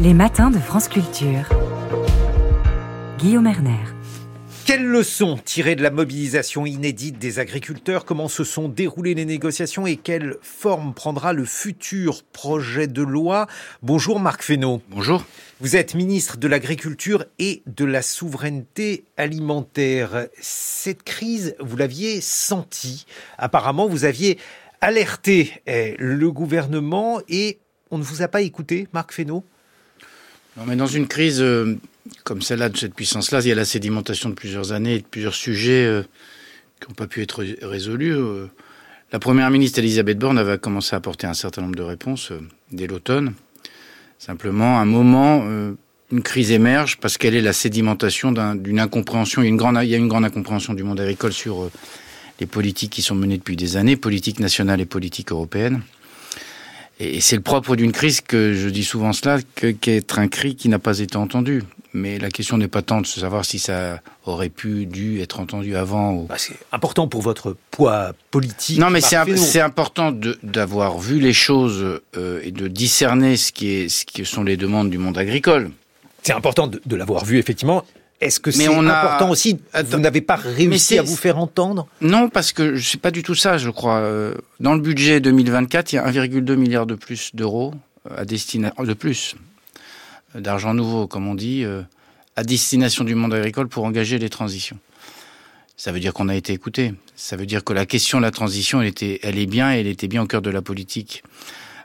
Les matins de France Culture. Guillaume Erner. Quelles leçons tirées de la mobilisation inédite des agriculteurs? Comment se sont déroulées les négociations et quelle forme prendra le futur projet de loi? Bonjour Marc Fesneau. Bonjour. Vous êtes ministre de l'Agriculture et de la Souveraineté alimentaire. Cette crise, vous l'aviez sentie. Apparemment, vous aviez alerté eh, le gouvernement et on ne vous a pas écouté, Marc Fesneau? Non, mais dans une crise euh, comme celle-là, de cette puissance-là, il y a la sédimentation de plusieurs années et de plusieurs sujets euh, qui n'ont pas pu être résolus. Euh. La première ministre Elisabeth Borne avait commencé à apporter un certain nombre de réponses dès l'automne. Simplement, à un moment, une crise émerge parce qu'elle est la sédimentation d'une incompréhension. Il y, a une grande, il y a une grande incompréhension du monde agricole sur les politiques qui sont menées depuis des années, politiques nationales et politiques européennes. Et c'est le propre d'une crise que je dis souvent cela, qu'être un cri qui n'a pas été entendu. Mais la question n'est pas tant de savoir si ça aurait pu, dû être entendu avant. Ou... Bah, c'est important pour votre poids politique. Non, mais c'est important d'avoir vu les choses euh, et de discerner ce qui, est, ce qui sont les demandes du monde agricole. C'est important de, de l'avoir vu, effectivement, est-ce que c'est important aussi Vous n'avez pas réussi à vous faire entendre? Non, parce que je sais pas du tout ça, je crois. Euh, dans le budget 2024, il y a 1,2 milliard de plus d'euros euh, à destination de plus euh, d'argent nouveau, comme on dit, à destination du monde agricole pour engager les transitions. Ça veut dire qu'on a été écouté. Ça veut dire que la question de la transition, elle, était, elle est bien, elle était bien au cœur de la politique.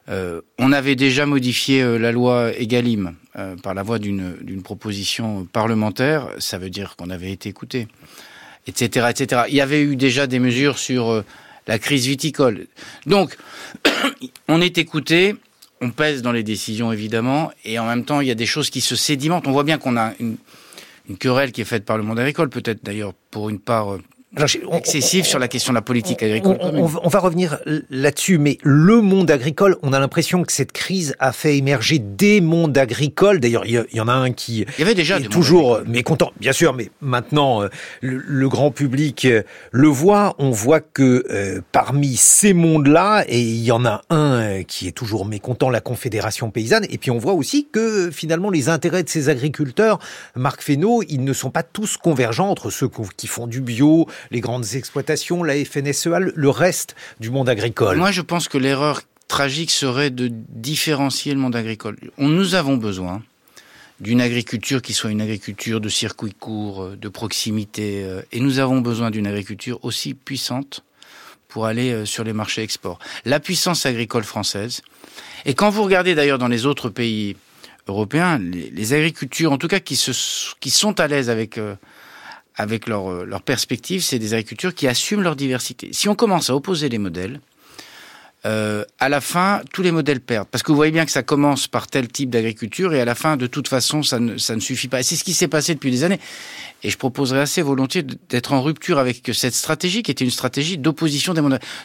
Euh, on avait déjà modifié euh, la loi Egalim euh, par la voie d'une proposition parlementaire. Ça veut dire qu'on avait été écouté, etc., etc. Il y avait eu déjà des mesures sur la crise viticole. Donc, on est écouté. On pèse dans les décisions évidemment, et en même temps, il y a des choses qui se sédimentent. On voit bien qu'on a une, une querelle qui est faite par le monde agricole, peut-être d'ailleurs pour une part excessif sur la question de la politique agricole. On, on, va revenir là-dessus, mais le monde agricole, on a l'impression que cette crise a fait émerger des mondes agricoles. D'ailleurs, il y, en a un qui il y avait déjà est toujours mécontent, bien sûr, mais maintenant euh, le, grand public euh, le voit. On voit que euh, parmi ces mondes-là, et il y en a un qui est toujours mécontent, la Confédération paysanne. Et puis on voit aussi que finalement les intérêts de ces agriculteurs, Marc Fesneau, ils ne sont pas tous convergents entre ceux qui font du bio, les grandes exploitations, la FNSEA, le reste du monde agricole Moi, je pense que l'erreur tragique serait de différencier le monde agricole. nous avons besoin d'une agriculture qui soit une agriculture de circuit court, euh, de proximité, euh, et nous avons besoin d'une agriculture aussi puissante pour aller euh, sur les marchés export. La puissance agricole française, et quand vous regardez d'ailleurs dans les autres pays européens, les, agricultures, en tout cas qui, sont à l'aise avec avec leur, euh, leur perspective, c'est des agricultures qui assument leur diversité. Si on commence à opposer les modèles, euh, à la fin, tous les modèles perdent. Parce que vous voyez bien que ça commence par tel type d'agriculture et à la fin, de toute façon, ça ne, ça ne suffit pas. C'est ce qui s'est passé depuis des années. Et je proposerais assez volontiers d'être en rupture avec cette stratégie qui était une stratégie d'opposition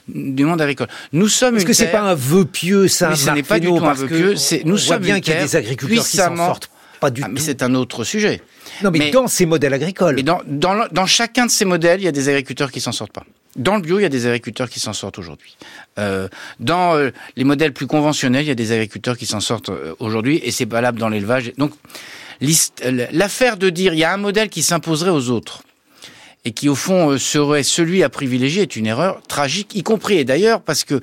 du monde agricole. Nous sommes. Est-ce que c'est pas un vœu pieux, ça Mais ce n'est pas du tout un vœu pieux. Nous sommes bien qu'il y a des agriculteurs qui s'en sortent pas du ah, tout. Mais c'est un autre sujet. Non, mais, dans ces modèles agricoles. Mais dans, dans, dans, chacun de ces modèles, il y a des agriculteurs qui s'en sortent pas. Dans le bio, il y a des agriculteurs qui s'en sortent aujourd'hui. Euh, dans euh, les modèles plus conventionnels, il y a des agriculteurs qui s'en sortent euh, aujourd'hui, et c'est valable dans l'élevage. Donc, l'affaire de dire il y a un modèle qui s'imposerait aux autres et qui au fond serait celui à privilégier est une erreur tragique, y compris et d'ailleurs parce que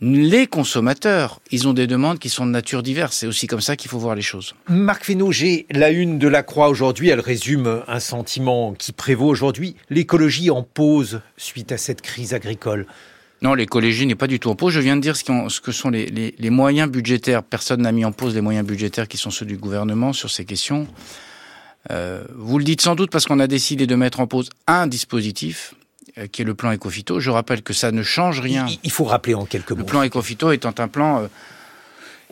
les consommateurs, ils ont des demandes qui sont de nature diverse. C'est aussi comme ça qu'il faut voir les choses. Marc Fesneau, j'ai la une de la Croix aujourd'hui. Elle résume un sentiment qui prévaut aujourd'hui. L'écologie en pause suite à cette crise agricole. Non, l'écologie n'est pas du tout en pause. Je viens de dire ce, que sont les, moyens budgétaires. Personne n'a mis en pause les moyens budgétaires qui sont ceux du gouvernement sur ces questions. Euh, vous le dites sans doute parce qu'on a décidé de mettre en pause un dispositif qui est le plan Ecofito. Je rappelle que ça ne change rien. Il faut rappeler en quelques mots. Le plan Ecofito étant un plan euh,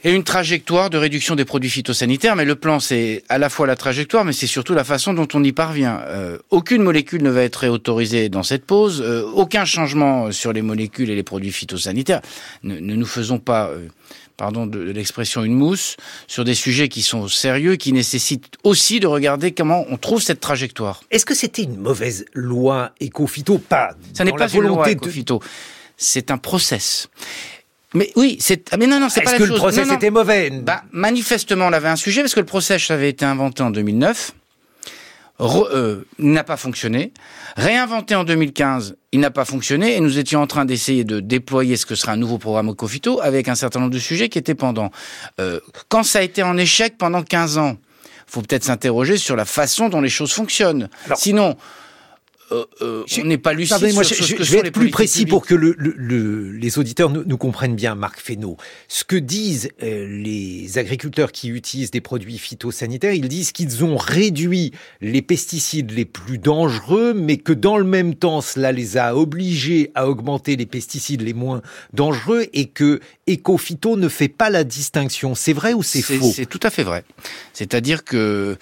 et une trajectoire de réduction des produits phytosanitaires, mais le plan c'est à la fois la trajectoire, mais c'est surtout la façon dont on y parvient. Euh, aucune molécule ne va être réautorisée dans cette pause, aucun changement sur les molécules et les produits phytosanitaires. Ne, ne nous faisons pas pardon de, l'expression une mousse, sur des sujets qui sont sérieux, qui nécessitent aussi de regarder comment on trouve cette trajectoire. Est-ce que c'était une mauvaise loi éco-phyto Pas. Ça n'est pas une loi éco-phyto. C'est un process. Mais oui, c'est. Ah, mais non, non, c'est pas Est-ce la que chose. le process Non, non. était mauvais? Bah, manifestement, on avait un sujet parce que le process avait été inventé en 2009. Re- euh, n'a pas fonctionné. Réinventé en 2015, il n'a pas fonctionné et nous étions en train d'essayer de déployer ce que sera un nouveau programme au Cofito avec un certain nombre de sujets qui étaient pendant. Euh, quand ça a été en échec pendant 15 ans, faut peut-être s'interroger sur la façon dont les choses fonctionnent. Alors- Sinon, euh, euh, Je- on n'est pas lucide Pardonnez-moi, sur, je, sur ce je- que je sont vais être plus précis publiques. pour que le, le- le- les auditeurs nous, nous comprennent bien, Marc Fesneau. Ce que disent euh, les agriculteurs qui utilisent des produits phytosanitaires, ils disent qu'ils ont réduit les pesticides les plus dangereux, mais que dans le même temps, cela les a obligés à augmenter les pesticides les moins dangereux et que Ecophyto ne fait pas la distinction. C'est vrai ou c'est faux? C'est tout à fait vrai. C'est-à-dire que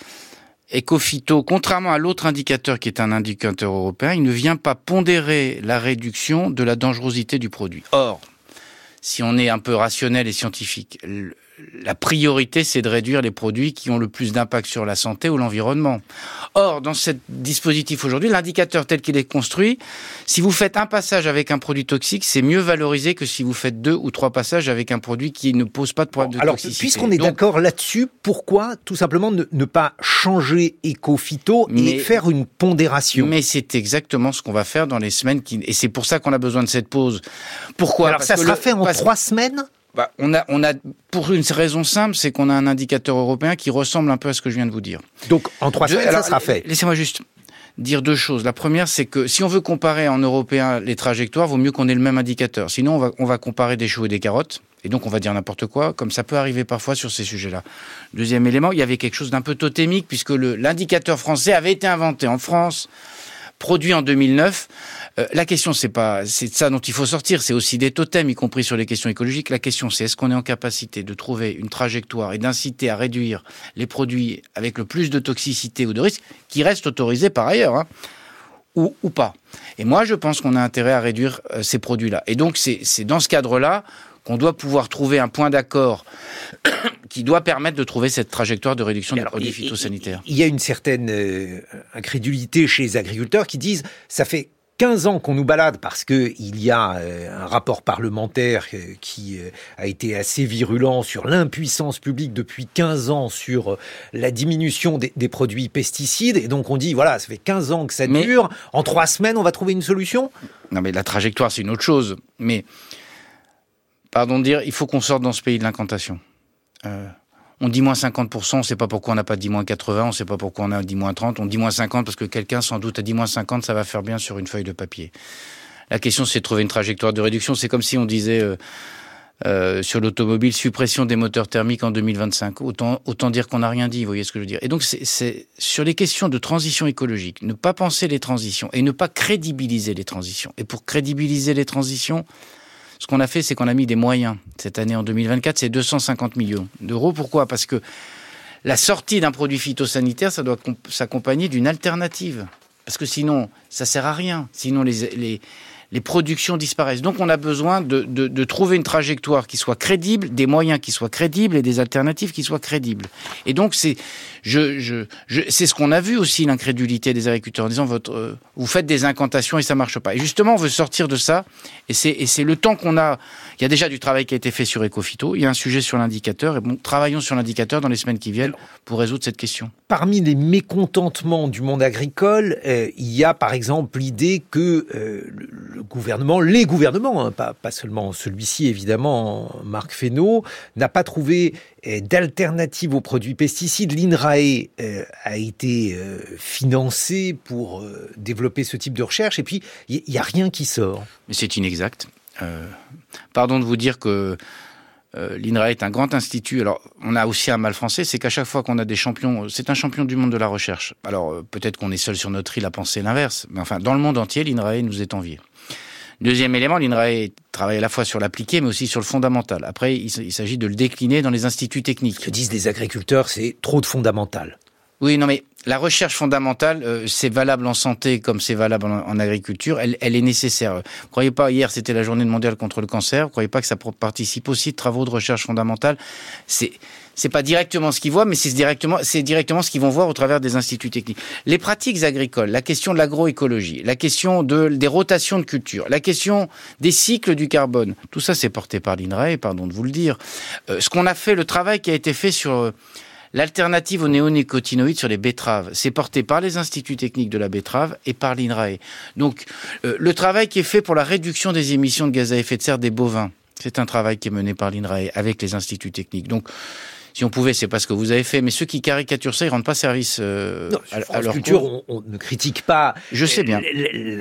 Ecofito, contrairement à l'autre indicateur qui est un indicateur européen, il ne vient pas pondérer la réduction de la dangerosité du produit. Or, si on est un peu rationnel et scientifique, la priorité, c'est de réduire les produits qui ont le plus d'impact sur la santé ou l'environnement. Or, dans ce dispositif aujourd'hui, l'indicateur tel qu'il est construit, si vous faites un passage avec un produit toxique, c'est mieux valorisé que si vous faites deux ou trois passages avec un produit qui ne pose pas de problème de Alors, toxicité. puisqu'on est d'accord là-dessus, pourquoi tout simplement ne, ne pas changer Ecophyto et faire une pondération? Mais c'est exactement ce qu'on va faire dans les semaines qui et c'est pour ça qu'on a besoin de cette pause. Pourquoi? Alors Parce ça sera le- fait en parce- trois semaines? Bah, on a on a pour une raison simple, c'est qu'on a un indicateur européen qui ressemble un peu à ce que je viens de vous dire. Donc en trois semaines, ça sera fait. Laissez-moi juste dire deux choses. La première, c'est que si on veut comparer en européen les trajectoires, vaut mieux qu'on ait le même indicateur. Sinon, on va, on va comparer des choux et des carottes. Et donc, on va dire n'importe quoi, comme ça peut arriver parfois sur ces sujets-là. Deuxième élément, il y avait quelque chose d'un peu totémique, puisque l'indicateur français avait été inventé en France, produit en 2009. Euh, la question, c'est pas, c'est de ça dont il faut sortir. C'est aussi des totems, y compris sur les questions écologiques. La question, c'est est-ce qu'on est en capacité de trouver une trajectoire et d'inciter à réduire les produits avec le plus de toxicité ou de risque, qui restent autorisés par ailleurs, hein, ou, pas. Et moi, je pense qu'on a intérêt à réduire euh, ces produits-là. Et donc, c'est dans ce cadre-là qu'on doit pouvoir trouver un point d'accord qui doit permettre de trouver cette trajectoire de réduction des Alors, produits phytosanitaires. Il y a une certaine euh, incrédulité chez les agriculteurs qui disent ça fait 15 ans qu'on nous balade parce que il y a euh, un rapport parlementaire euh, qui a été assez virulent sur l'impuissance publique depuis 15 ans sur la diminution des, des produits pesticides et donc on dit voilà ça fait 15 ans que ça Mais- dure en trois semaines on va trouver une solution? Non, mais la trajectoire, c'est une autre chose. Mais, pardon de dire, il faut qu'on sorte dans ce pays de l'incantation. Euh, on dit moins 50%, on ne sait pas pourquoi on n'a pas dit moins 80, on ne sait pas pourquoi on a dit moins 30, on dit moins 50 parce que quelqu'un sans doute a dit moins 50, ça va faire bien sur une feuille de papier. La question, c'est de trouver une trajectoire de réduction. C'est comme si on disait euh, euh, sur l'automobile, suppression des moteurs thermiques en 2025. Autant, autant dire qu'on n'a rien dit, vous voyez ce que je veux dire. Et donc, c'est- c'est sur les questions de transition écologique, ne pas penser les transitions et ne pas crédibiliser les transitions. Et pour crédibiliser les transitions, ce qu'on a fait, c'est qu'on a mis des moyens. Cette année, en 2024, c'est 250 millions d'euros. Pourquoi? Parce que la sortie d'un produit phytosanitaire, ça doit comp- s'accompagner d'une alternative. Parce que sinon, ça sert à rien. Sinon, les, les productions disparaissent. Donc, on a besoin de, de, trouver une trajectoire qui soit crédible, des moyens qui soient crédibles et des alternatives qui soient crédibles. Et donc, c'est je, je, c'est ce qu'on a vu aussi, l'incrédulité des agriculteurs, en disant votre, euh, vous faites des incantations et ça marche pas. Et justement, on veut sortir de ça. Et c'est, le temps qu'on a. Il y a déjà du travail qui a été fait sur Ecofito. Il y a un sujet sur l'indicateur. Et bon, travaillons sur l'indicateur dans les semaines qui viennent pour résoudre cette question. Parmi les mécontentements du monde agricole, euh, il y a par exemple l'idée que euh, gouvernement, les gouvernements, hein, pas, seulement celui-ci évidemment, Marc Fesneau, n'a pas trouvé euh, d'alternative aux produits pesticides. L'INRAE euh, a été euh, financé pour euh, développer ce type de recherche et puis il n'y a rien qui sort. C'est inexact. Euh, pardon de vous dire que euh, l'INRA est un grand institut. Alors, on a aussi un mal français, c'est qu'à chaque fois qu'on a des champions, c'est un champion du monde de la recherche. Alors, euh, peut-être qu'on est seul sur notre île à penser l'inverse, mais enfin, dans le monde entier, l'INRAE nous est envié. Deuxième élément, l'INRAE travaille à la fois sur l'appliqué, mais aussi sur le fondamental. Après, il s'agit de le décliner dans les instituts techniques. Ce que disent les agriculteurs, c'est trop de fondamental. Oui, non, mais la recherche fondamentale, euh, c'est valable en santé comme c'est valable en, agriculture. Elle, elle, est nécessaire. Vous croyez pas hier c'était la journée mondiale contre le cancer. Vous croyez pas que ça participe aussi de travaux de recherche fondamentale? C'est c'est pas directement ce qu'ils voient, mais c'est directement, c'est directement ce qu'ils vont voir au travers des instituts techniques. Les pratiques agricoles, la question de l'agroécologie, la question de, des rotations de culture, la question des cycles du carbone, tout ça c'est porté par l'INRAE, pardon de vous le dire. Euh, ce qu'on a fait, le travail qui a été fait sur euh, l'alternative aux néonicotinoïdes sur les betteraves, c'est porté par les instituts techniques de la betterave et par l'INRAE. Donc, euh, le travail qui est fait pour la réduction des émissions de gaz à effet de serre des bovins, c'est un travail qui est mené par l'INRAE avec les instituts techniques. Donc, si on pouvait, c'est pas ce que vous avez fait, mais ceux qui caricaturent ça, ils rendent pas service euh, à, leur culture. On, ne critique pas. Je sais bien.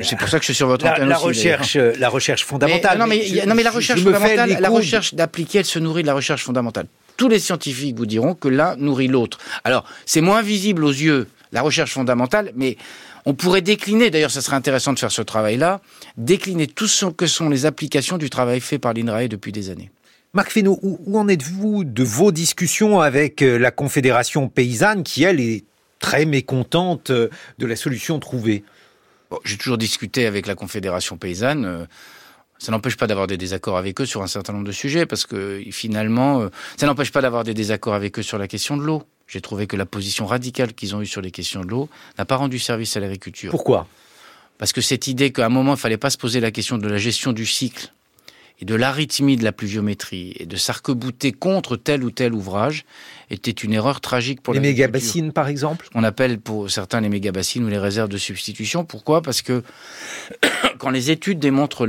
C'est pour ça que je suis sur votre la, la recherche, la recherche fondamentale. non, mais, non, mais la recherche fondamentale, la recherche d'appliquer, elle se nourrit de la recherche fondamentale. Tous les scientifiques vous diront que l'un nourrit l'autre. Alors, c'est moins visible aux yeux la recherche fondamentale, mais on pourrait décliner, d'ailleurs ça serait intéressant de faire ce travail-là, décliner tout ce que sont les applications du travail fait par l'INRAE depuis des années. Marc Fesneau, où, en êtes-vous de vos discussions avec euh, la Confédération paysanne qui, elle, est très mécontente euh, de la solution trouvée? J'ai toujours discuté avec la Confédération paysanne. Euh, ça n'empêche pas d'avoir des désaccords avec eux sur un certain nombre de sujets, parce que finalement, ça n'empêche pas d'avoir des désaccords avec eux sur la question de l'eau. J'ai trouvé que la position radicale qu'ils ont eue sur les questions de l'eau n'a pas rendu service à l'agriculture. Pourquoi? Parce que cette idée qu'à un moment, il ne fallait pas se poser la question de la gestion du cycle et de l'arythmie de la pluviométrie et de s'arc-bouter contre tel ou tel ouvrage était une erreur tragique pour les méga-bassines par exemple On appelle pour certains les méga-bassines ou les réserves de substitution. Pourquoi? Parce que quand les études démontrent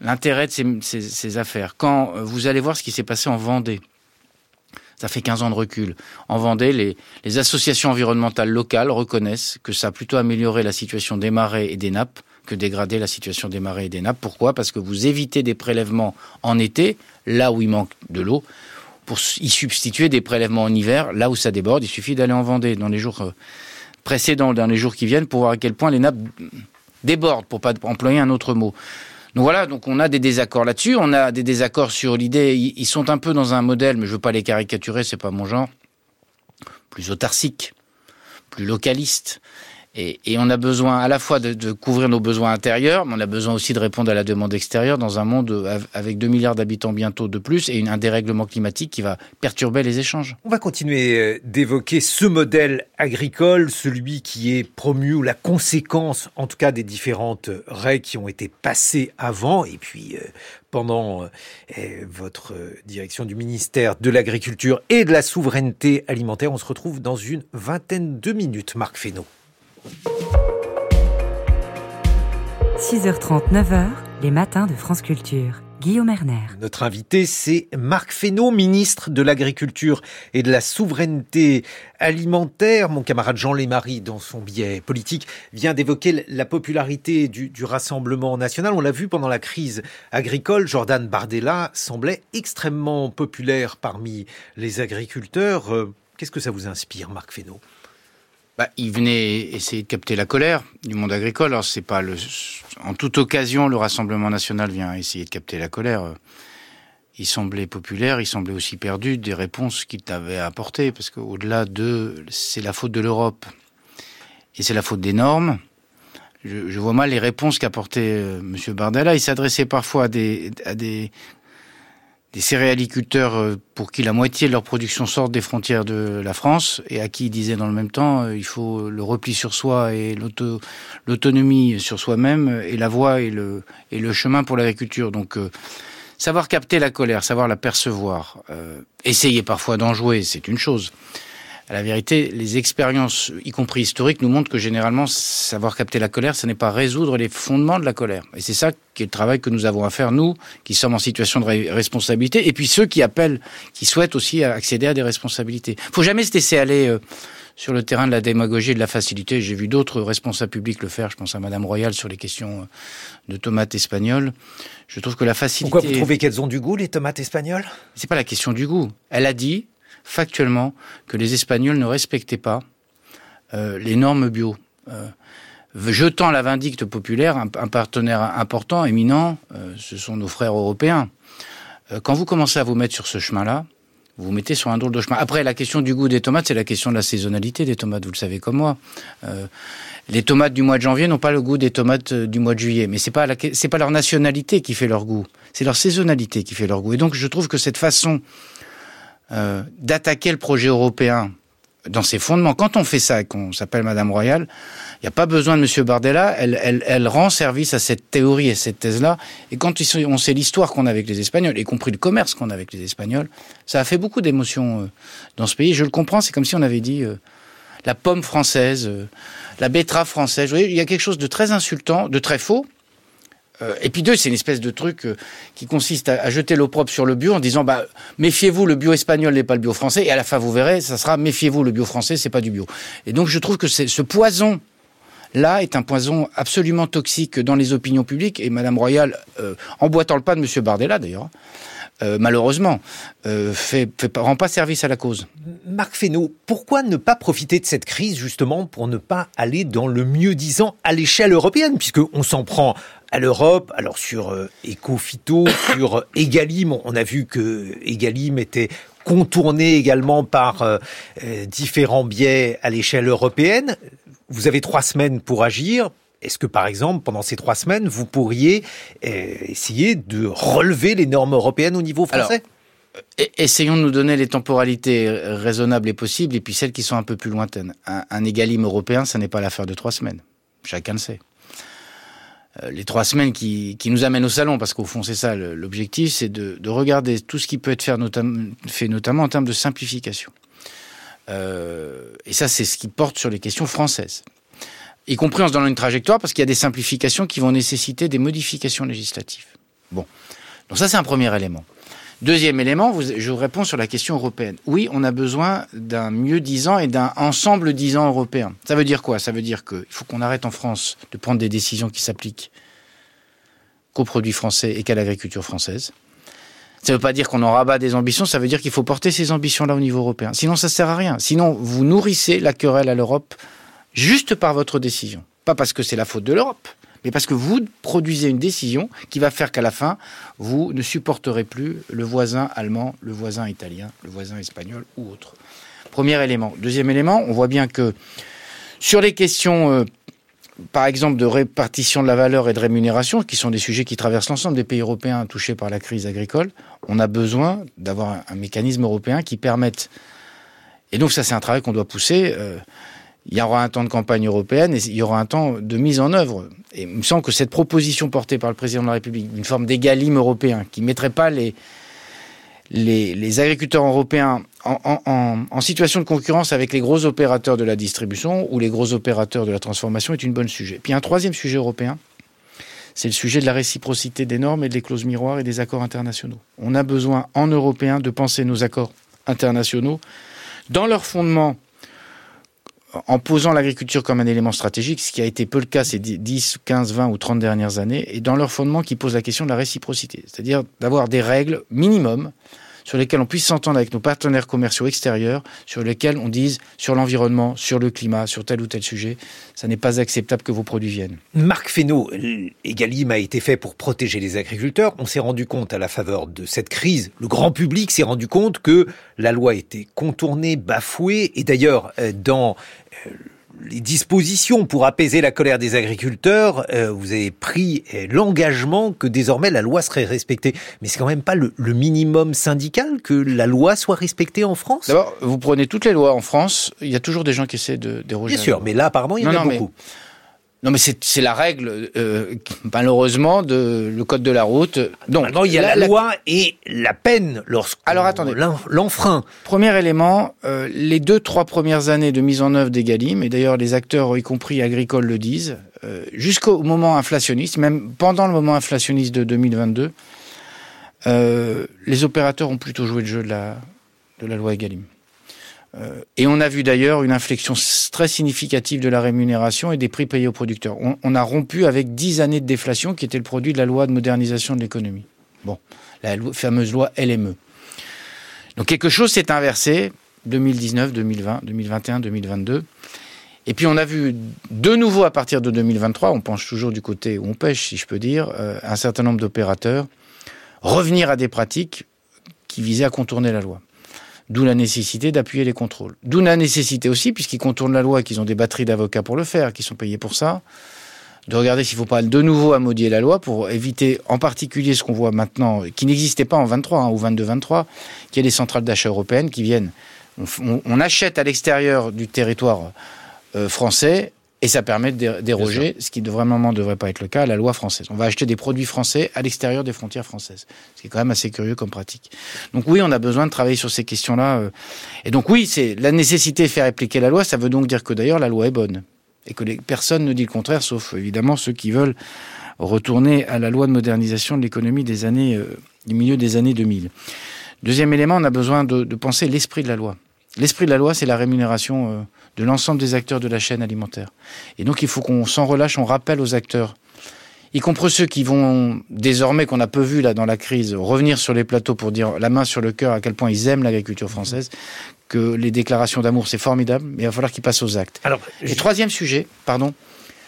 l'intérêt de ces, affaires, quand vous allez voir ce qui s'est passé en Vendée, ça fait 15 ans de recul. En Vendée, les, les associations environnementales locales reconnaissent que ça a plutôt amélioré la situation des marais et des nappes que dégrader la situation des marais et des nappes. Pourquoi? Parce que vous évitez des prélèvements en été, là où il manque de l'eau, pour y substituer des prélèvements en hiver, là où ça déborde. Il suffit d'aller en Vendée dans les jours euh, précédents, dans les jours qui viennent, pour voir à quel point les nappes débordent, pour pas employer un autre mot. Donc voilà, donc on a des désaccords là-dessus, on a des désaccords sur l'idée, ils sont un peu dans un modèle, mais je veux pas les caricaturer, c'est pas mon genre, plus autarcique, plus localiste. Et, on a besoin à la fois de, de, couvrir nos besoins intérieurs, mais on a besoin aussi de répondre à la demande extérieure dans un monde avec 2 milliards d'habitants bientôt de plus et un dérèglement climatique qui va perturber les échanges. On va continuer euh, d'évoquer ce modèle agricole, celui qui est promu ou la conséquence en tout cas des différentes règles qui ont été passées avant et puis euh, pendant euh, votre direction du ministère de l'Agriculture et de la Souveraineté alimentaire. On se retrouve dans une vingtaine de minutes. Marc Fesneau. 6h30, 9h, les matins de France Culture. Guillaume Erner. Notre invité, c'est Marc Fesneau, ministre de l'Agriculture et de la Souveraineté alimentaire. Mon camarade Jean Lémarie, dans son biais politique, vient d'évoquer la popularité du, Rassemblement national. On l'a vu pendant la crise agricole, Jordan Bardella semblait extrêmement populaire parmi les agriculteurs. Euh, qu'est-ce que ça vous inspire, Marc Fesneau? Bah, il venait essayer de capter la colère du monde agricole. En toute occasion, le Rassemblement national vient essayer de capter la colère. Il semblait populaire, il semblait aussi perdu des réponses qu'il avait apportées, parce qu'au-delà de, c'est la faute de l'Europe et c'est la faute des normes. Je, vois mal les réponses qu'apportait euh, M. Bardella. Il s'adressait parfois à des des céréaliculteurs euh, pour qui la moitié de leur production sort des frontières de la France et à qui il disait dans le même temps euh, il faut le repli sur soi et l'autonomie sur soi-même et la voie et le, et le chemin pour l'agriculture. Donc euh, savoir capter la colère, savoir la percevoir, essayer parfois d'en jouer, c'est une chose à la vérité, les expériences, y compris historiques, nous montrent que généralement, savoir capter la colère, ce n'est pas résoudre les fondements de la colère. Et c'est ça qui est le travail que nous avons à faire, nous, qui sommes en situation de responsabilité, et puis ceux qui appellent, qui souhaitent aussi accéder à des responsabilités. Il faut jamais se laisser aller euh, sur le terrain de la démagogie et de la facilité. J'ai vu d'autres responsables publics le faire. Je pense à Madame Royal sur les questions euh, de tomates espagnoles. Je trouve que la facilité. Pourquoi vous trouvez qu'elles ont du goût, les tomates espagnoles? C'est pas la question du goût. Elle a dit, factuellement que les Espagnols ne respectaient pas euh, les normes bio. Euh, jetant la vindicte populaire, un, partenaire important, éminent, euh, ce sont nos frères européens. quand vous commencez à vous mettre sur ce chemin-là, vous vous mettez sur un drôle de chemin. Après, la question du goût des tomates, c'est la question de la saisonnalité des tomates, vous le savez comme moi. Les tomates du mois de janvier n'ont pas le goût des tomates du mois de juillet, mais c'est pas pas leur nationalité qui fait leur goût, c'est leur saisonnalité qui fait leur goût. Et donc, je trouve que cette façon euh, d'attaquer le projet européen dans ses fondements, quand on fait ça et qu'on s'appelle Madame Royale, il n'y a pas besoin de M. Bardella, elle, elle, elle, rend service à cette théorie et cette thèse-là. Et quand on sait l'histoire qu'on a avec les Espagnols, y compris le commerce qu'on a avec les Espagnols, ça a fait beaucoup d'émotions euh, dans ce pays. Je le comprends, c'est comme si on avait dit euh, la pomme française, euh, la betterave française. Vous voyez, il y a quelque chose de très insultant, de très faux. Et puis deux, c'est une espèce de truc qui consiste à, à jeter l'opprobre sur le bio en disant bah méfiez-vous, le bio espagnol n'est pas le bio français. Et à la fin, vous verrez, ça sera méfiez-vous, le bio français, c'est pas du bio. Et donc je trouve que ce poison là est un poison absolument toxique dans les opinions publiques. Et Madame Royal, euh, emboîtant le pas de Monsieur Bardella d'ailleurs, euh, malheureusement, euh, rend pas service à la cause. Marc Fesneau, pourquoi ne pas profiter de cette crise justement pour ne pas aller dans le mieux-disant à l'échelle européenne, puisqu'on s'en prend à l'Europe, alors sur euh, Ecofito, sur Egalim, on a vu que Egalim était contourné également par euh, euh, différents biais à l'échelle européenne. Vous avez trois semaines pour agir. Est-ce que, par exemple, pendant ces trois semaines, vous pourriez euh, essayer de relever les normes européennes au niveau français? Alors, Essayons de nous donner les temporalités raisonnables et possibles, et puis celles qui sont un peu plus lointaines. Un, un égalime européen, ça n'est pas l'affaire de trois semaines. Chacun le sait. Euh, les trois semaines qui, qui, nous amènent au salon, parce qu'au fond c'est ça l'objectif, c'est de, de, regarder tout ce qui peut être fait, notamment, fait notamment en termes de simplification. Euh, et ça c'est ce qui porte sur les questions françaises. Y compris en se donnant une trajectoire, parce qu'il y a des simplifications qui vont nécessiter des modifications législatives. Bon, donc ça c'est un premier élément. Deuxième élément, je vous réponds sur la question européenne. Oui, on a besoin d'un mieux disant et d'un ensemble disant européen. Ça veut dire quoi? Ça veut dire qu'il faut qu'on arrête en France de prendre des décisions qui s'appliquent qu'aux produits français et qu'à l'agriculture française. Ça ne veut pas dire qu'on en rabat des ambitions, ça veut dire qu'il faut porter ces ambitions-là au niveau européen. Sinon, ça sert à rien. Sinon, vous nourrissez la querelle à l'Europe juste par votre décision. Pas parce que c'est la faute de l'Europe mais parce que vous produisez une décision qui va faire qu'à la fin, vous ne supporterez plus le voisin allemand, le voisin italien, le voisin espagnol ou autre. Premier élément. Deuxième élément, on voit bien que sur les questions, euh, par exemple, de répartition de la valeur et de rémunération, qui sont des sujets qui traversent l'ensemble des pays européens touchés par la crise agricole, on a besoin d'avoir un, mécanisme européen qui permette, et donc ça c'est un travail qu'on doit pousser, euh, il y aura un temps de campagne européenne et il y aura un temps de mise en œuvre. Et il me semble que cette proposition portée par le président de la République, une forme d'égalime européen, qui ne mettrait pas les, les, les agriculteurs européens en, en, en, situation de concurrence avec les gros opérateurs de la distribution ou les gros opérateurs de la transformation, est une bonne sujet. Puis un troisième sujet européen, c'est le sujet de la réciprocité des normes et des clauses miroirs et des accords internationaux. On a besoin, en européen, de penser nos accords internationaux dans leur fondement en posant l'agriculture comme un élément stratégique, ce qui a été peu le cas ces 10, 15, 20 ou 30 dernières années, et dans leur fondement qui pose la question de la réciprocité, c'est-à-dire d'avoir des règles minimum sur lesquelles on puisse s'entendre avec nos partenaires commerciaux extérieurs, sur lesquels on dise sur l'environnement, sur le climat, sur tel ou tel sujet, ça n'est pas acceptable que vos produits viennent. Marc Fesneau, Egalim a été fait pour protéger les agriculteurs. On s'est rendu compte à la faveur de cette crise, le grand public s'est rendu compte que la loi était contournée, bafouée, et d'ailleurs, euh, dans euh, les dispositions pour apaiser la colère des agriculteurs, euh, vous avez pris euh, l'engagement que désormais la loi serait respectée. Mais c'est quand même pas le, le, minimum syndical que la loi soit respectée en France? D'abord, vous prenez toutes les lois en France, il y a toujours des gens qui essaient de déroger. Bien sûr, mais là apparemment il y en non, a non, beaucoup. Mais... Non, mais c'est la règle, euh, malheureusement, de le code de la route. Donc, Maintenant, il y a la, la loi et la peine lorsqu'on Alors attendez, l'enfreint. Premier élément, euh, les deux trois premières années de mise en œuvre des Galim, et d'ailleurs les acteurs, y compris agricoles, le disent, euh, jusqu'au moment inflationniste, même pendant le moment inflationniste de 2022, euh, les opérateurs ont plutôt joué le jeu de la de la loi Egalim. Euh, et on a vu d'ailleurs une inflexion très significative de la rémunération et des prix payés aux producteurs. On, a rompu avec dix années de déflation qui était le produit de la loi de modernisation de l'économie. Bon, la fameuse loi LME. Donc quelque chose s'est inversé 2019, 2020, 2021, 2022. Et puis on a vu de nouveau à partir de 2023, on penche toujours du côté où on pêche, si je peux dire, euh, un certain nombre d'opérateurs revenir à des pratiques qui visaient à contourner la loi. D'où la nécessité d'appuyer les contrôles. D'où la nécessité aussi, puisqu'ils contournent la loi, qu'ils ont des batteries d'avocats pour le faire, qui sont payés pour ça, de regarder s'il ne faut pas de nouveau amodier la loi pour éviter en particulier ce qu'on voit maintenant, qui n'existait pas en 23 hein, ou 22-23, qu'il y a des centrales d'achat européennes qui viennent. On, achète à l'extérieur du territoire euh, français et ça permet de déroger, ce qui de vraiment ne devrait pas être le cas, à la loi française. On va acheter des produits français à l'extérieur des frontières françaises. Ce qui est quand même assez curieux comme pratique. Donc oui, on a besoin de travailler sur ces questions-là. Euh. Et donc oui, c'est la nécessité de faire appliquer la loi. Ça veut donc dire que d'ailleurs la loi est bonne. Et que les, personne ne dit le contraire, sauf évidemment ceux qui veulent retourner à la loi de modernisation de l'économie des années, euh, du milieu des années 2000. Deuxième élément, on a besoin de, de penser l'esprit de la loi. L'esprit de la loi, c'est la rémunération euh, de l'ensemble des acteurs de la chaîne alimentaire. Et donc il faut qu'on s'en relâche, on rappelle aux acteurs, y compris ceux qui vont désormais, qu'on a peu vu là dans la crise, revenir sur les plateaux pour dire la main sur le cœur à quel point ils aiment l'agriculture française, que les déclarations d'amour c'est formidable, mais il va falloir qu'ils passent aux actes. Alors, Et troisième sujet, pardon,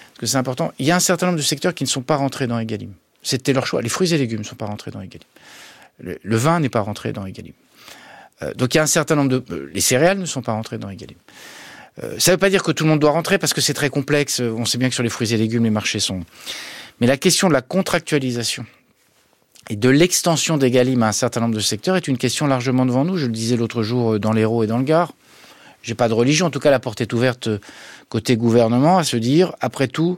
parce que c'est important, il y a un certain nombre de secteurs qui ne sont pas rentrés dans Egalim. C'était leur choix. Les fruits et légumes ne sont pas rentrés dans Egalim. Le, vin n'est pas rentré dans Egalim. Euh, donc il y a un certain nombre de... Euh, les céréales ne sont pas rentrées dans Egalim. Euh, ça ne veut pas dire que tout le monde doit rentrer parce que c'est très complexe. On sait bien que sur les fruits et légumes, les marchés sont. Mais la question de la contractualisation et de l'extension des Galim à un certain nombre de secteurs est une question largement devant nous. Je le disais l'autre jour euh, dans l'Hérault et dans le Gard. J'ai pas de religion, en tout cas la porte est ouverte euh, côté gouvernement à se dire, après tout,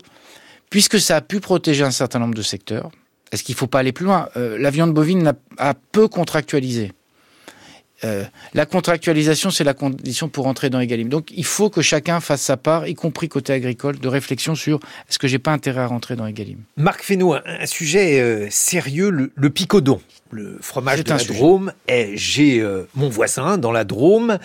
puisque ça a pu protéger un certain nombre de secteurs, est-ce qu'il ne faut pas aller plus loin? La viande bovine a peu contractualisé. Euh, la contractualisation, c'est la condition pour entrer dans Egalim. Donc, il faut que chacun fasse sa part, y compris côté agricole, de réflexion sur est-ce que j'ai pas intérêt à rentrer dans Egalim. Marc Fesneau, un, sujet euh, sérieux, le, picodon, le fromage de la Drôme. J'ai euh, mon voisin dans la Drôme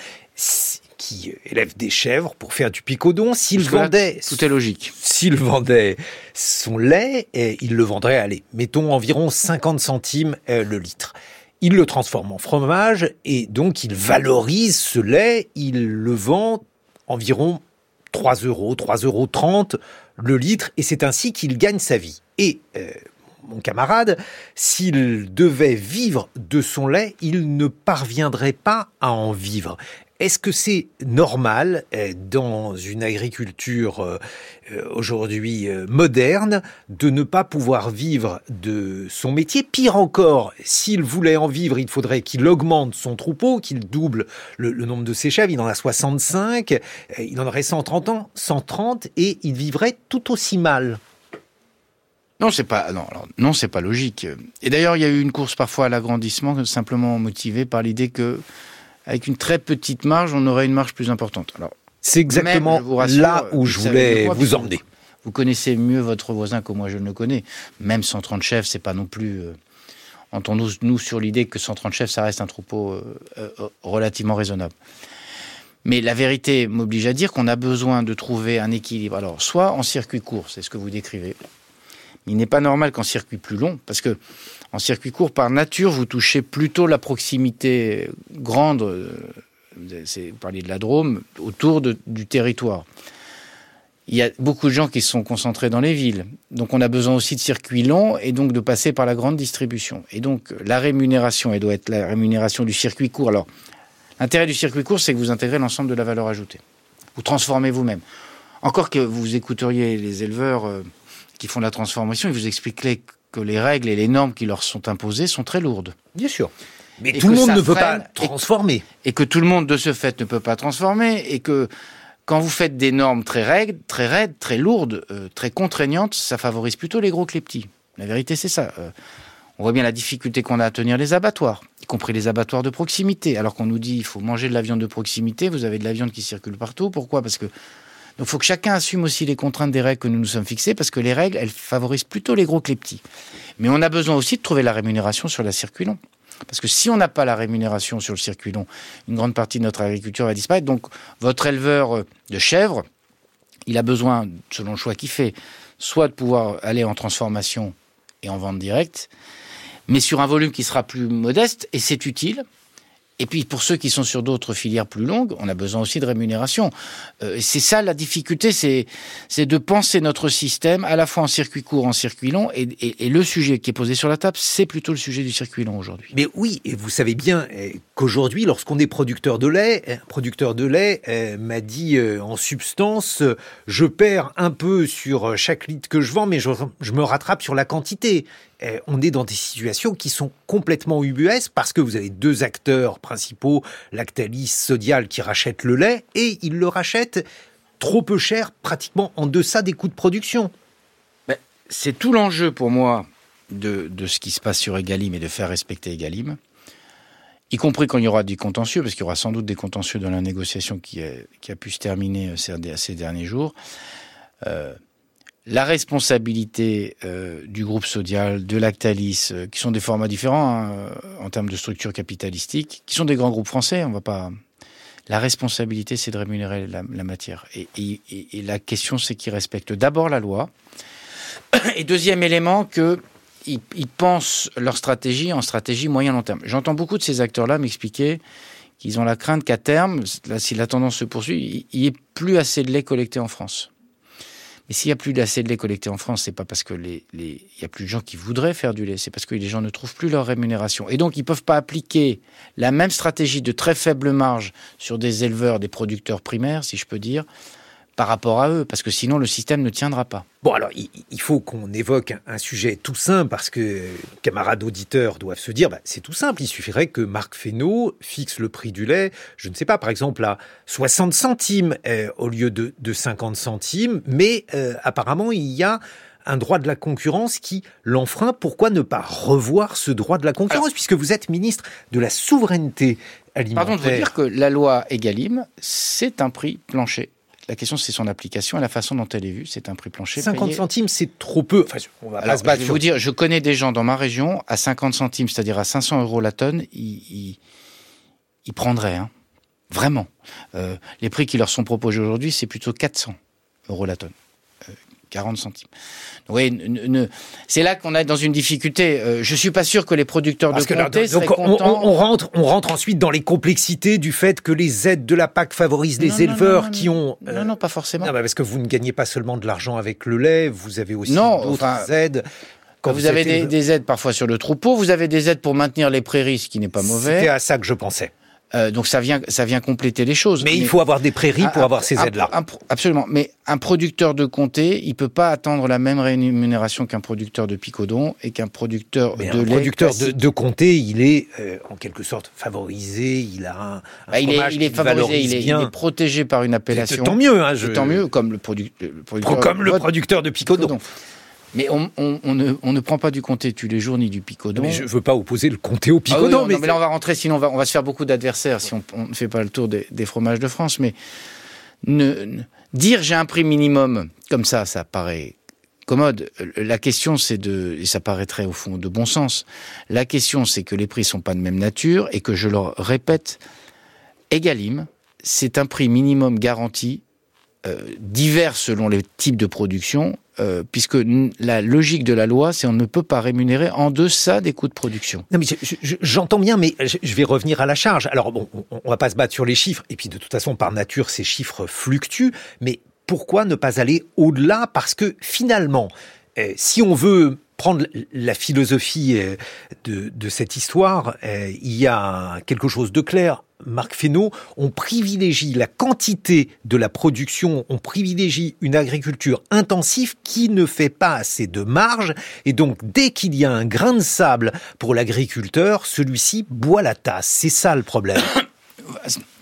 qui élève des chèvres pour faire du picodon. S'il vendait, tout est logique. S'il vendait son lait, il le vendrait, allez, mettons environ 50 centimes le litre il le transforme en fromage et donc il valorise ce lait, il le vend environ 3 euros, 3 euros 30 le litre et c'est ainsi qu'il gagne sa vie. Et euh, mon camarade, s'il devait vivre de son lait, il ne parviendrait pas à en vivre. Est-ce que c'est normal euh, dans une agriculture euh, euh, aujourd'hui moderne de ne pas pouvoir vivre de son métier? Pire encore, s'il voulait en vivre, il faudrait qu'il augmente son troupeau, qu'il double le, nombre de ses chèvres. Il en a 65, il en aurait 130 ans, 130 et il vivrait tout aussi mal. Non, c'est pas non, non, c'est pas logique. Et d'ailleurs, il y a eu une course parfois à l'agrandissement simplement motivée par l'idée que avec une très petite marge, on aurait une marge plus importante. Alors, c'est exactement là où je voulais vous emmener. Vous connaissez mieux votre voisin que moi je ne le connais. Même 130 chefs, c'est pas non plus. Euh, entendons nous sur l'idée que 130 chefs, ça reste un troupeau euh, euh, relativement raisonnable. Mais la vérité m'oblige à dire qu'on a besoin de trouver un équilibre. Alors, soit en circuit court, c'est ce que vous décrivez. Il n'est pas normal qu'en circuit plus long, parce que en circuit court, par nature, vous touchez plutôt la proximité grande, euh, vous parlez de la Drôme, autour du territoire. Il y a beaucoup de gens qui sont concentrés dans les villes. Donc on a besoin aussi de circuits longs et donc de passer par la grande distribution. Et donc la rémunération, elle doit être la rémunération du circuit court. Alors l'intérêt du circuit court, c'est que vous intégrez l'ensemble de la valeur ajoutée. Vous transformez vous-même. Encore que vous écouteriez les éleveurs euh, qui font la transformation, ils vous expliqueraient que les règles et les normes qui leur sont imposées sont très lourdes. Bien sûr. Mais tout le monde ne peut pas transformer. Et, que tout le monde, de ce fait, ne peut pas transformer. Et que quand vous faites des normes très raides, très raides, très lourdes, euh, très contraignantes, ça favorise plutôt les gros que les petits. La vérité, c'est ça. Euh, on voit bien la difficulté qu'on a à tenir les abattoirs, y compris les abattoirs de proximité. Alors qu'on nous dit il faut manger de la viande de proximité, vous avez de la viande qui circule partout. Pourquoi? Parce que donc il faut que chacun assume aussi les contraintes des règles que nous nous sommes fixées, parce que les règles, elles favorisent plutôt les gros que les petits. Mais on a besoin aussi de trouver la rémunération sur la circuit. Parce que si on n'a pas la rémunération sur le circuit une grande partie de notre agriculture va disparaître. Donc votre éleveur de chèvres, il a besoin, selon le choix qu'il fait, soit de pouvoir aller en transformation et en vente directe, mais sur un volume qui sera plus modeste, et c'est utile. Et puis pour ceux qui sont sur d'autres filières plus longues, on a besoin aussi de rémunération. Euh, c'est ça la difficulté, c'est de penser notre système à la fois en circuit court, en circuit long, et, le sujet qui est posé sur la table, c'est plutôt le sujet du circuit long aujourd'hui. Mais oui, et vous savez bien euh, qu'aujourd'hui, lorsqu'on est producteur de lait, un producteur de lait euh, m'a dit euh, en substance, euh, je perds un peu sur chaque litre que je vends, mais je me rattrape sur la quantité. Euh, on est dans des situations qui sont complètement ubuesques parce que vous avez deux acteurs principaux, Lactalis, Sodial, qui rachètent le lait et ils le rachètent trop peu cher, pratiquement en deçà des coûts de production. C'est tout l'enjeu pour moi de, ce qui se passe sur Egalim et de faire respecter Egalim, y compris quand il y aura du contentieux, parce qu'il y aura sans doute des contentieux dans la négociation qui a, qui a pu se terminer euh, ces, ces derniers jours. Euh, la responsabilité euh, du groupe Sodial, de Lactalis, euh, qui sont des formats différents hein, euh, en termes de structure capitalistique, qui sont des grands groupes français, on va pas. La responsabilité, c'est de rémunérer la, matière. Et, la question, c'est qu'ils respectent d'abord la loi. Et deuxième élément, que ils, ils, pensent leur stratégie en stratégie moyen-long terme. J'entends beaucoup de ces acteurs-là m'expliquer qu'ils ont la crainte qu'à terme, si la tendance se poursuit, il n'y ait plus assez de lait collecté en France. Mais s'il n'y a plus assez de lait collecté en France, c'est pas parce que les, il y a plus de gens qui voudraient faire du lait, c'est parce que les gens ne trouvent plus leur rémunération. Et donc, ils peuvent pas appliquer la même stratégie de très faible marge sur des éleveurs, des producteurs primaires, si je peux dire, par rapport à eux, parce que sinon le système ne tiendra pas. Bon, alors il faut qu'on évoque un sujet tout simple, parce que camarades auditeurs doivent se dire, bah, c'est tout simple, il suffirait que Marc Fesneau fixe le prix du lait, je ne sais pas, par exemple à 60 centimes euh, au lieu de, de 50 centimes, mais euh, apparemment il y a un droit de la concurrence qui l'enfreint. Pourquoi ne pas revoir ce droit de la concurrence, alors, puisque vous êtes ministre de la souveraineté alimentaire Pardon de vous dire que la loi Egalim, c'est un prix plancher la question, c'est son application et la façon dont elle est vue. C'est un prix plancher. 50 payé. centimes, c'est trop peu. Enfin, on va Alors, je vais vous dire, je connais des gens dans ma région, à 50 centimes, c'est-à-dire à 500 euros la tonne, ils, ils, ils prendraient. Hein. Vraiment. Euh, les prix qui leur sont proposés aujourd'hui, c'est plutôt 400 euros la tonne. 40 centimes. Oui, c'est là qu'on est dans une difficulté. Euh, je suis pas sûr que les producteurs Parce de comté là, donc, on, on, rentre, on rentre ensuite dans les complexités du fait que les aides de la PAC favorisent les non, éleveurs non, non, qui ont. Euh... Non, non, pas forcément. Non, parce que vous ne gagnez pas seulement de l'argent avec le lait, vous avez aussi d'autres enfin, aides. Quand vous, vous avez des, des, aides parfois sur le troupeau, vous avez des aides pour maintenir les prairies, ce qui n'est pas mauvais. C'était à ça que je pensais. Euh, donc ça vient, ça vient compléter les choses. Mais, mais il faut avoir des prairies pour un, avoir ces aides-là. Absolument. Mais un producteur de comté, il peut pas attendre la même rémunération qu'un producteur de picodon et qu'un producteur mais de un lait. producteur de, de, comté, il est euh, en quelque sorte favorisé. Il a un, un bah, il, est, il est favorisé, il est, il est, protégé par une appellation. Tant mieux. Hein, je... Tant mieux, comme le, produ le producteur. Comme le producteur de picodon. picodon. Mais on, on, on, ne, on, ne, prend pas du comté tous les jours ni du picodon. Mais je ne veux pas opposer le comté au picodon. Ah oui, mais, non, mais là on va rentrer, sinon on va, se faire beaucoup d'adversaires si on ne fait pas le tour des, des, fromages de France. Mais ne, ne, dire j'ai un prix minimum comme ça, ça paraît commode. La question c'est de, et ça paraîtrait au fond de bon sens, la question c'est que les prix sont pas de même nature et que je leur répète, Egalim, c'est un prix minimum garanti euh, divers selon les types de production, euh, puisque la logique de la loi, c'est on ne peut pas rémunérer en deçà des coûts de production. Non, mais j'entends bien, mais je vais revenir à la charge. Alors bon, on va pas se battre sur les chiffres, et puis de toute façon, par nature, ces chiffres fluctuent, mais pourquoi ne pas aller au-delà? Parce que finalement, si on veut prendre la philosophie euh, de, de cette histoire, euh, il y a quelque chose de clair. Marc Fesneau, on privilégie la quantité de la production, on privilégie une agriculture intensive qui ne fait pas assez de marge, et donc dès qu'il y a un grain de sable pour l'agriculteur, celui-ci boit la tasse. C'est ça le problème.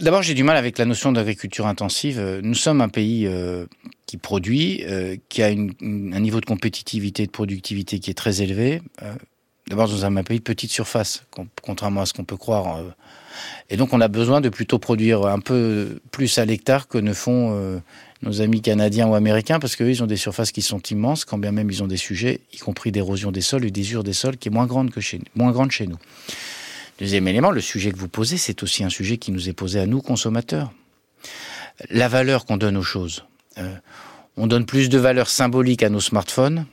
D'abord, j'ai du mal avec la notion d'agriculture intensive. Nous sommes un pays euh, qui produit, euh, qui a un niveau de compétitivité de productivité qui est très élevé. Euh, D'abord, nous sommes un pays de petite surface, contrairement à ce qu'on peut croire. Euh. Et donc, on a besoin de plutôt produire un peu plus à l'hectare que ne font euh, nos amis canadiens ou américains, parce qu'eux, ils ont des surfaces qui sont immenses, quand bien même ils ont des sujets, y compris d'érosion des sols et d'usure des sols, qui est moins grande que chez, moins grande chez nous. Deuxième élément, le sujet que vous posez, c'est aussi un sujet qui nous est posé à nous, consommateurs. La valeur qu'on donne aux choses. Euh, on donne plus de valeur symbolique à nos smartphones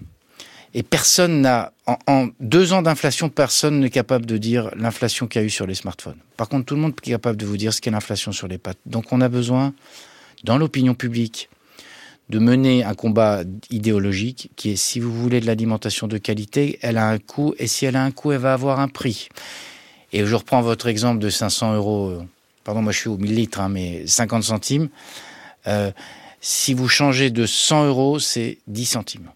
Et personne n'a, en, deux ans d'inflation, personne n'est capable de dire l'inflation qu'il y a eu sur les smartphones. Par contre, tout le monde est capable de vous dire ce qu'est l'inflation sur les pâtes. Donc on a besoin, dans l'opinion publique, de mener un combat idéologique qui est, si vous voulez de l'alimentation de qualité, elle a un coût, et si elle a un coût, elle va avoir un prix. Et je reprends votre exemple de 500 euros, euh, pardon, moi je suis au 1000 litres, hein, mais 50 centimes. Euh, si vous changez de 100 euros, c'est 10 centimes.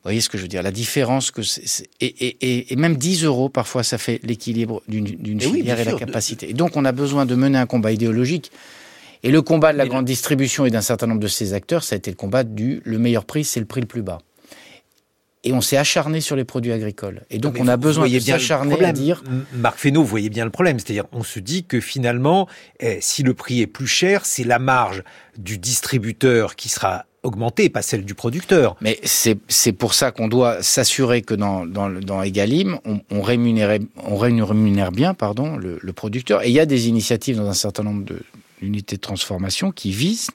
Vous voyez ce que je veux dire? La différence que c'est, et, même 10 euros parfois ça fait l'équilibre d'une filière et la capacité. Et donc on a besoin de mener un combat idéologique. Et le combat de la grande distribution et d'un certain nombre de ses acteurs, ça a été le combat du le meilleur prix, c'est le prix le plus bas. Et on s'est acharné sur les produits agricoles. Et donc on a besoin de s'acharner à dire. Marc Fesneau, vous voyez bien le problème. C'est-à-dire, on se dit que finalement, eh, si le prix est plus cher, c'est la marge du distributeur qui sera augmentée, pas celle du producteur. Mais c'est pour ça qu'on doit s'assurer que dans, dans, dans Egalim, on, on, rémunère, on rémunère bien pardon, le, le, producteur. Et il y a des initiatives dans un certain nombre d'unités de, de transformation qui visent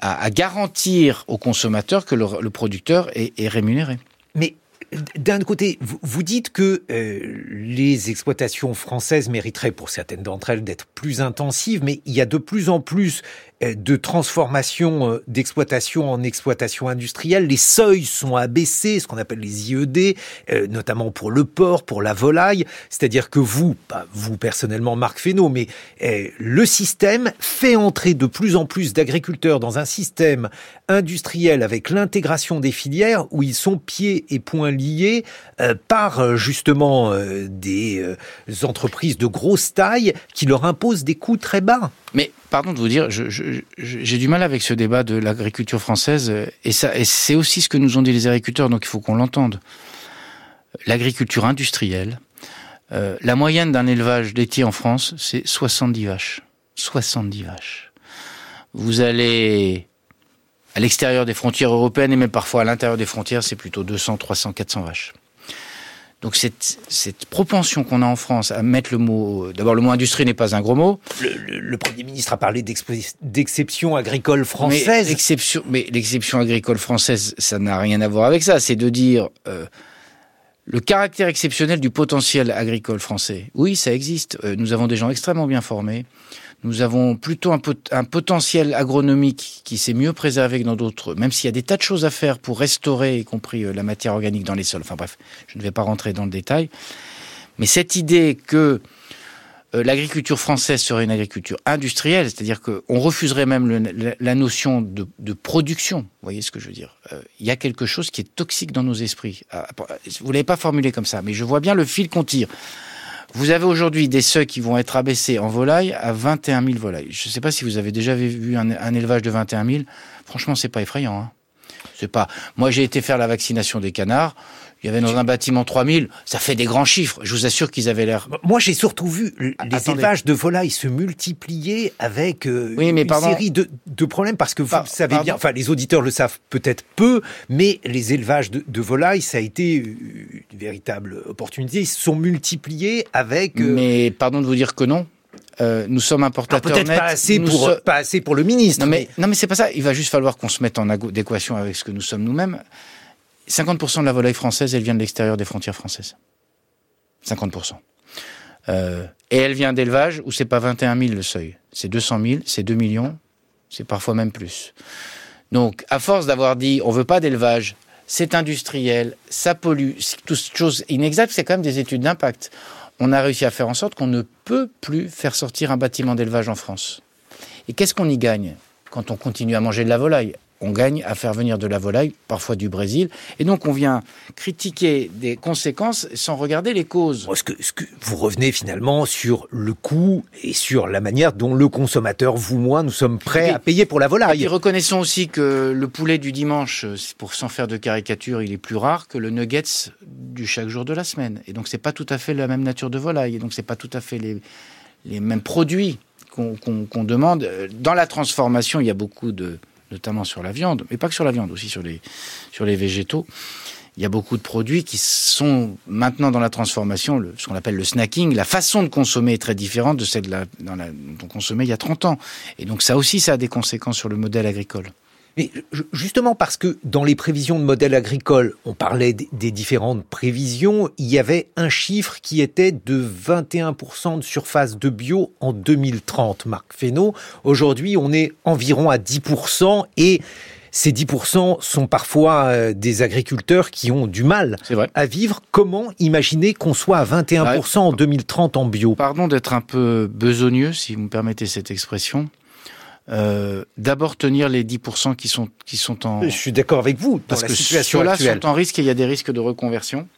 à, garantir aux consommateurs que le, le producteur est, rémunéré. D'un côté, vous dites que euh, les exploitations françaises mériteraient pour certaines d'entre elles d'être plus intensives, mais il y a de plus en plus euh, de transformation euh, d'exploitation en exploitation industrielle. Les seuils sont abaissés, ce qu'on appelle les IED, notamment pour le porc, pour la volaille. C'est-à-dire que vous, pas vous personnellement, Marc Fesneau, mais le système fait entrer de plus en plus d'agriculteurs dans un système industriel avec l'intégration des filières où ils sont pieds et poings liés par justement des entreprises de grosse taille qui leur imposent des coûts très bas. Mais pardon de vous dire, j'ai du mal avec ce débat de l'agriculture française, et, c'est aussi ce que nous ont dit les agriculteurs, donc il faut qu'on l'entende. L'agriculture industrielle, euh, la moyenne d'un élevage laitier en France, c'est 70 vaches. 70 vaches. Vous allez à l'extérieur des frontières européennes et même parfois à l'intérieur des frontières, c'est plutôt 200, 300, 400 vaches. Donc cette, cette propension qu'on a en France à mettre le mot... D'abord, le mot industrie n'est pas un gros mot. Le, le, Premier ministre a parlé d'exception agricole française. Mais l'exception agricole française, ça n'a rien à voir avec ça. C'est de dire... Euh, le caractère exceptionnel du potentiel agricole français. Oui, ça existe. Euh, nous avons des gens extrêmement bien formés. Nous avons plutôt un, potentiel agronomique qui s'est mieux préservé que dans d'autres, même s'il y a des tas de choses à faire pour restaurer, y compris euh, la matière organique dans les sols. Enfin bref, je ne vais pas rentrer dans le détail. Mais cette idée que euh, l'agriculture française serait une agriculture industrielle, c'est-à-dire qu'on refuserait même la, notion de, production. Vous voyez ce que je veux dire euh, Il y a quelque chose qui est toxique dans nos esprits. Ah, vous l'avez pas formulé comme ça, mais je vois bien le fil qu'on tire. Vous avez aujourd'hui des seuils qui vont être abaissés en volaille à 21 000 volailles. Je ne sais pas si vous avez déjà vu un, élevage de 21 000. Franchement, c'est pas effrayant. Hein. C'est pas. Moi, j'ai été faire la vaccination des canards. Il y avait dans un bâtiment 3000, ça fait des grands chiffres. Je vous assure qu'ils avaient l'air. Moi, j'ai surtout vu les élevages de volailles se multiplier avec euh, oui, mais une série de, de, problèmes parce que vous savez bien, enfin, les auditeurs le savent peut-être peu, mais les élevages de, de, volailles, ça a été euh, une véritable opportunité. Ils se sont multipliés avec. Euh... Mais pardon de vous dire que non. Euh, nous sommes importateurs peut-être pas assez pour so... pas assez pour le ministre. Non mais, mais... non mais c'est pas ça. Il va juste falloir qu'on se mette en adéquation avec ce que nous sommes nous-mêmes. 50% de la volaille française, elle vient de l'extérieur des frontières françaises. 50%. Euh, et elle vient d'élevage où c'est pas 21 000 le seuil, c'est 200 000, c'est 2 millions, c'est parfois même plus. Donc, à force d'avoir dit on veut pas d'élevage, c'est industriel, ça pollue, toutes choses inexactes, c'est quand même des études d'impact. On a réussi à faire en sorte qu'on ne peut plus faire sortir un bâtiment d'élevage en France. Et qu'est-ce qu'on y gagne quand on continue à manger de la volaille? On gagne à faire venir de la volaille, parfois du Brésil. Et donc, on vient critiquer des conséquences sans regarder les causes. Est-ce que, que, vous revenez finalement sur le coût et sur la manière dont le consommateur, vous, moi, nous sommes prêts à payer pour la volaille Et reconnaissons aussi que le poulet du dimanche, pour s'en faire de caricature, il est plus rare que le nuggets du chaque jour de la semaine. Et donc, c'est pas tout à fait la même nature de volaille. Et donc, c'est pas tout à fait les, les mêmes produits qu'on qu qu demande. Dans la transformation, il y a beaucoup de notamment sur la viande, mais pas que sur la viande, aussi sur les, sur les végétaux. Il y a beaucoup de produits qui sont maintenant dans la transformation, ce qu'on appelle le snacking. La façon de consommer est très différente de celle dont on consommait il y a 30 ans. Et donc ça aussi, ça a des conséquences sur le modèle agricole. Mais justement parce que dans les prévisions de modèle agricole, on parlait des différentes prévisions, il y avait un chiffre qui était de 21% de surface de bio en 2030, Marc Fesneau. Aujourd'hui, on est environ à 10% et ces 10% sont parfois euh, des agriculteurs qui ont du mal à vivre. Comment imaginer qu'on soit à 21% en 2030 en bio? Pardon d'être un peu besogneux, si vous me permettez cette expression. Euh, d'abord tenir les 10% qui sont, qui sont en... Je suis d'accord avec vous, parce que ceux-là sont en risque et il y a des risques de reconversion.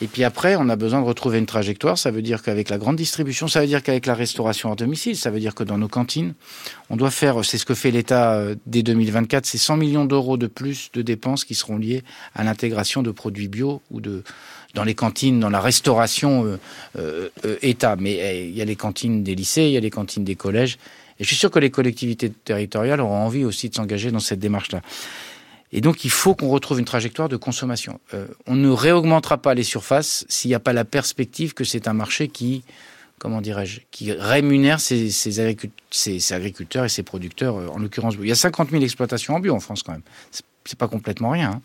Et puis après, on a besoin de retrouver une trajectoire. Ça veut dire qu'avec la grande distribution, ça veut dire qu'avec la restauration à domicile, ça veut dire que dans nos cantines, on doit faire, c'est ce que fait l'État euh, dès 2024, c'est 100 millions d'euros de plus de dépenses qui seront liées à l'intégration de produits bio ou de dans les cantines, dans la restauration euh, euh, euh État. Mais eh, il y a les cantines des lycées, il y a les cantines des collèges. Et je suis sûr que les collectivités territoriales auront envie aussi de s'engager dans cette démarche-là. Et donc, il faut qu'on retrouve une trajectoire de consommation. Euh, on ne réaugmentera pas les surfaces s'il n'y a pas la perspective que c'est un marché qui, comment dirais-je, qui rémunère ses, agriculteurs et ses producteurs, euh, en l'occurrence. Il y a 50 000 exploitations en bio en France quand même. C'est pas complètement rien. Hein.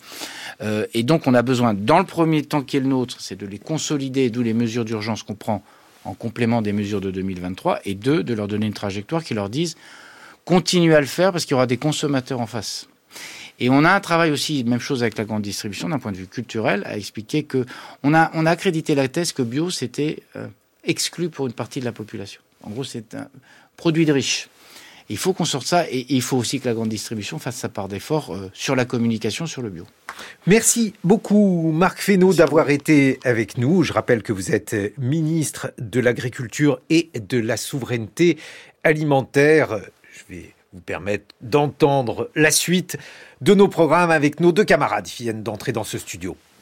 Euh, et donc, on a besoin, dans le premier temps qui est le nôtre, c'est de les consolider, d'où les mesures d'urgence qu'on prend en complément des mesures de 2023, et deux, de leur donner une trajectoire qui leur dise continuez à le faire parce qu'il y aura des consommateurs en face. Et on a un travail aussi, même chose avec la grande distribution, d'un point de vue culturel, à expliquer que on a, on a accrédité la thèse que bio, c'était euh, exclu pour une partie de la population. En gros, c'est un produit de riche. Il faut qu'on sorte ça et il faut aussi que la grande distribution fasse sa part d'effort euh, sur la communication sur le bio. Merci beaucoup Marc Fesneau d'avoir été avec nous. Je rappelle que vous êtes ministre de l'Agriculture et de la Souveraineté alimentaire. Je vais vous permettre d'entendre la suite de nos programmes avec nos deux camarades qui viennent d'entrer dans ce studio.